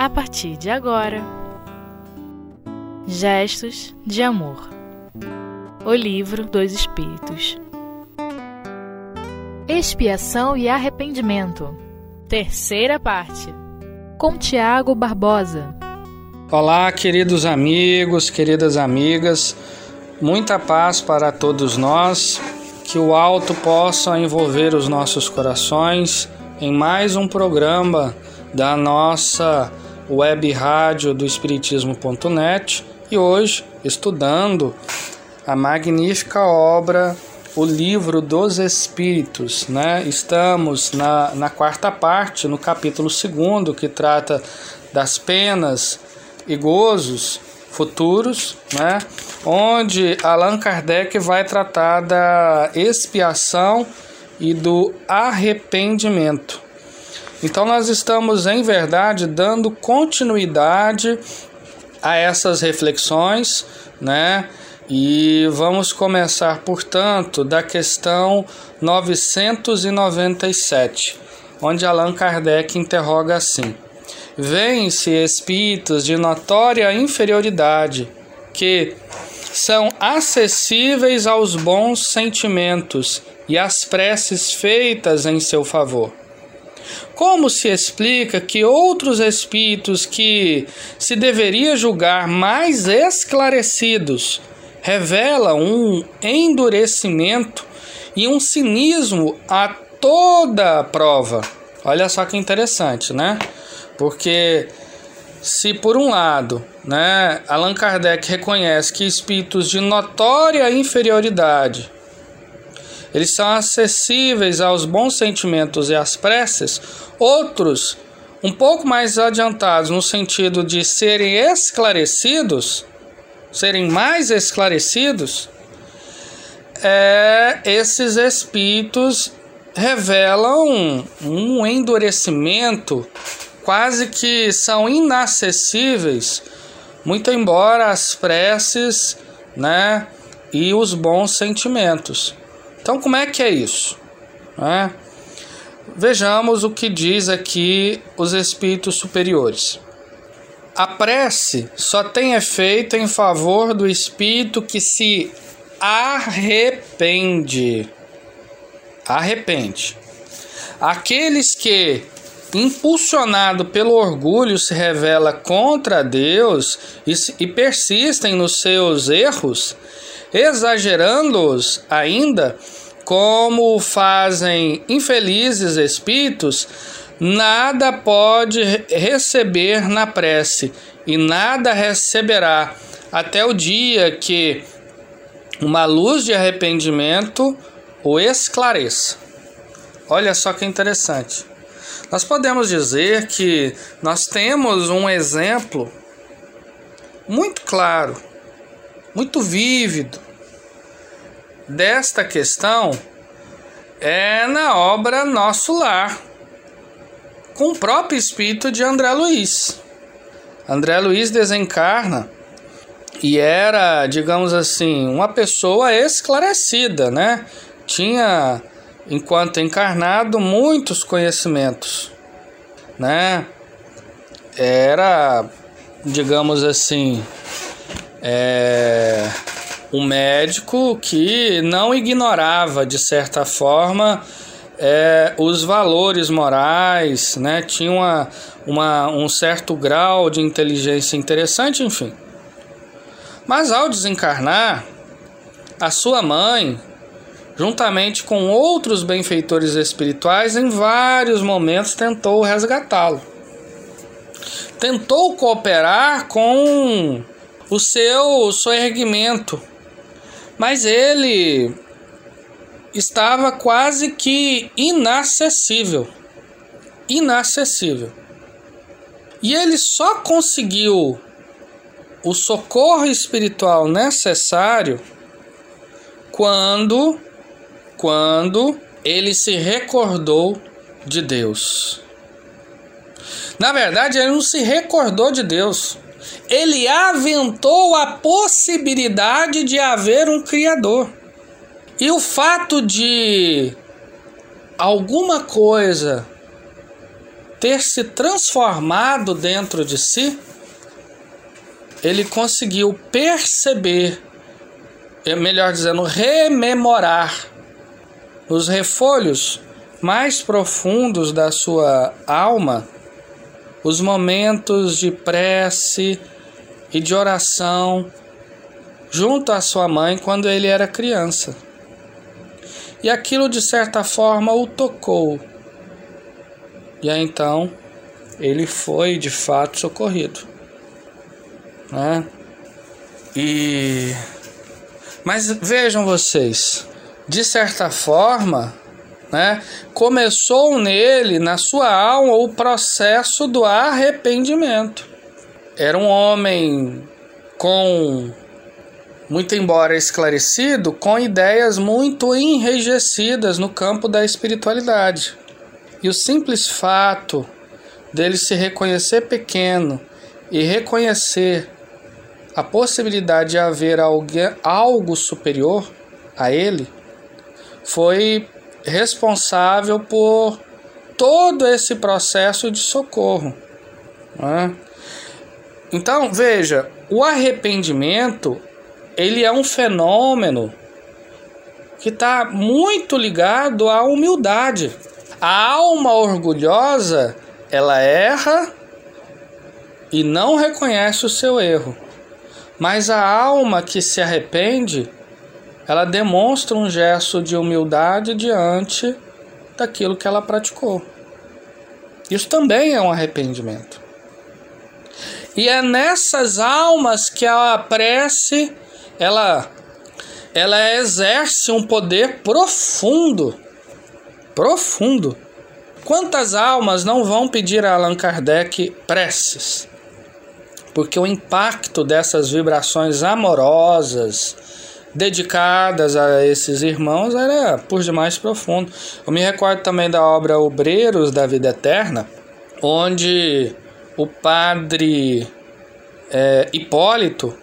a partir de agora. Gestos de Amor. O Livro dos Espíritos. Expiação e Arrependimento. Terceira parte. Com Tiago Barbosa. Olá, queridos amigos, queridas amigas, muita paz para todos nós, que o alto possa envolver os nossos corações em mais um programa da nossa web rádio do Espiritismo.net e hoje estudando a magnífica obra O Livro dos Espíritos. Né? Estamos na, na quarta parte, no capítulo segundo, que trata das penas e gozos futuros, né? onde Allan Kardec vai tratar da expiação e do arrependimento. Então, nós estamos, em verdade, dando continuidade a essas reflexões, né? E vamos começar, portanto, da questão 997, onde Allan Kardec interroga assim: Vêm-se espíritos de notória inferioridade que são acessíveis aos bons sentimentos e às preces feitas em seu favor como se explica que outros espíritos que se deveria julgar mais esclarecidos revelam um endurecimento e um cinismo a toda a prova? Olha só que interessante, né? Porque se por um lado, né, Allan Kardec reconhece que espíritos de notória inferioridade eles são acessíveis aos bons sentimentos e às preces, outros, um pouco mais adiantados no sentido de serem esclarecidos, serem mais esclarecidos, é, esses espíritos revelam um endurecimento, quase que são inacessíveis, muito embora as preces, né, e os bons sentimentos. Então, como é que é isso? É? Vejamos o que diz aqui os espíritos superiores. A prece só tem efeito em favor do espírito que se arrepende. Arrepende. Aqueles que, impulsionado pelo orgulho, se revela contra Deus e, e persistem nos seus erros, exagerando-os ainda, como fazem infelizes espíritos, nada pode receber na prece e nada receberá até o dia que uma luz de arrependimento o esclareça. Olha só que interessante. Nós podemos dizer que nós temos um exemplo muito claro muito vívido desta questão é na obra Nosso Lar, com o próprio espírito de André Luiz. André Luiz desencarna e era, digamos assim, uma pessoa esclarecida, né? Tinha, enquanto encarnado, muitos conhecimentos, né? Era, digamos assim, é, um médico que não ignorava, de certa forma, é, os valores morais, né? tinha uma, uma, um certo grau de inteligência interessante, enfim. Mas ao desencarnar, a sua mãe, juntamente com outros benfeitores espirituais, em vários momentos tentou resgatá-lo. Tentou cooperar com o seu soerguimento. Mas ele estava quase que inacessível. Inacessível. E ele só conseguiu o socorro espiritual necessário quando quando ele se recordou de Deus. Na verdade, ele não se recordou de Deus ele aventou a possibilidade de haver um Criador. E o fato de alguma coisa ter se transformado dentro de si, ele conseguiu perceber, é melhor dizendo, rememorar os refolhos mais profundos da sua alma, os momentos de prece e de oração junto à sua mãe quando ele era criança. E aquilo de certa forma o tocou. E aí então ele foi de fato socorrido né? E mas vejam vocês, de certa forma, né, começou nele, na sua alma, o processo do arrependimento. Era um homem com, muito embora esclarecido, com ideias muito enrijecidas no campo da espiritualidade. E o simples fato dele se reconhecer pequeno e reconhecer a possibilidade de haver alguém, algo superior a ele foi responsável por todo esse processo de socorro. Né? Então veja, o arrependimento ele é um fenômeno que está muito ligado à humildade. A alma orgulhosa ela erra e não reconhece o seu erro. Mas a alma que se arrepende, ela demonstra um gesto de humildade diante daquilo que ela praticou. Isso também é um arrependimento. E é nessas almas que a prece ela ela exerce um poder profundo, profundo. Quantas almas não vão pedir a Allan Kardec preces? porque o impacto dessas vibrações amorosas dedicadas a esses irmãos era por demais profundo. Eu me recordo também da obra Obreiros da Vida Eterna, onde o padre é, Hipólito,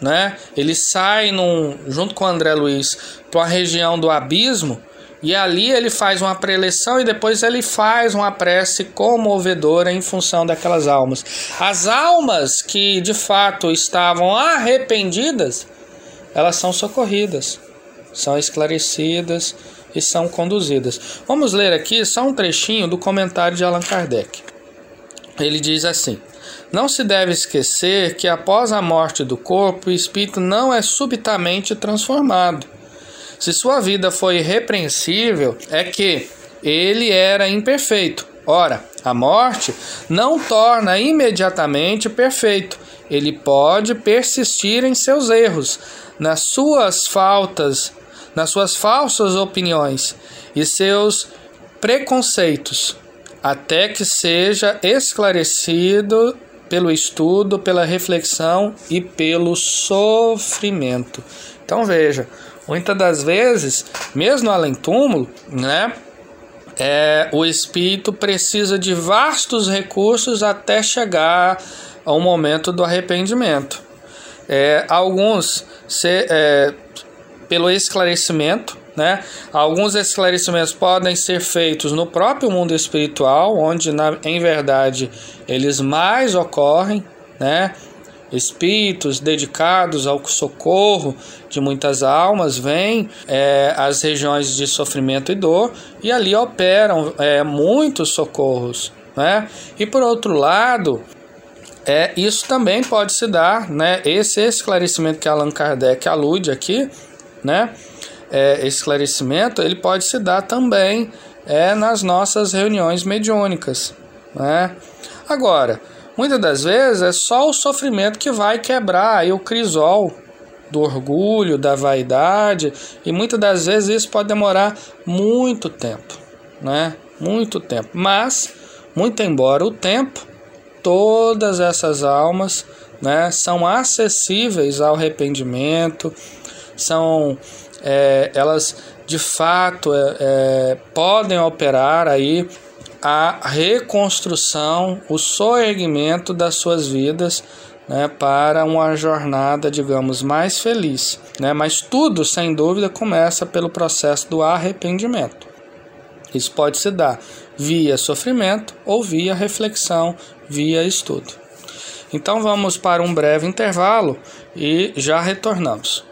né, ele sai num, junto com André Luiz para a região do abismo e ali ele faz uma preleção e depois ele faz uma prece comovedora em função daquelas almas. As almas que de fato estavam arrependidas, elas são socorridas, são esclarecidas e são conduzidas. Vamos ler aqui só um trechinho do comentário de Allan Kardec. Ele diz assim: Não se deve esquecer que após a morte do corpo, o espírito não é subitamente transformado se sua vida foi irrepreensível, é que ele era imperfeito. Ora, a morte não torna imediatamente perfeito. Ele pode persistir em seus erros, nas suas faltas, nas suas falsas opiniões e seus preconceitos, até que seja esclarecido pelo estudo, pela reflexão e pelo sofrimento. Então veja, Muitas das vezes, mesmo além túmulo, né, é, o espírito precisa de vastos recursos até chegar ao momento do arrependimento. É, alguns se, é, pelo esclarecimento, né? Alguns esclarecimentos podem ser feitos no próprio mundo espiritual, onde na, em verdade eles mais ocorrem, né? espíritos dedicados ao socorro de muitas almas vêm é, às regiões de sofrimento e dor e ali operam é, muitos socorros. Né? E por outro lado, é, isso também pode se dar, né? esse esclarecimento que Allan Kardec alude aqui, né? É, esclarecimento, ele pode se dar também é, nas nossas reuniões mediúnicas. Né? Agora, Muitas das vezes é só o sofrimento que vai quebrar aí o crisol do orgulho, da vaidade, e muitas das vezes isso pode demorar muito tempo, né? Muito tempo. Mas, muito embora o tempo, todas essas almas, né, são acessíveis ao arrependimento, são é, elas de fato é, é, podem operar aí a reconstrução, o soerguimento das suas vidas né, para uma jornada, digamos, mais feliz. Né? Mas tudo, sem dúvida, começa pelo processo do arrependimento. Isso pode se dar via sofrimento ou via reflexão, via estudo. Então vamos para um breve intervalo e já retornamos.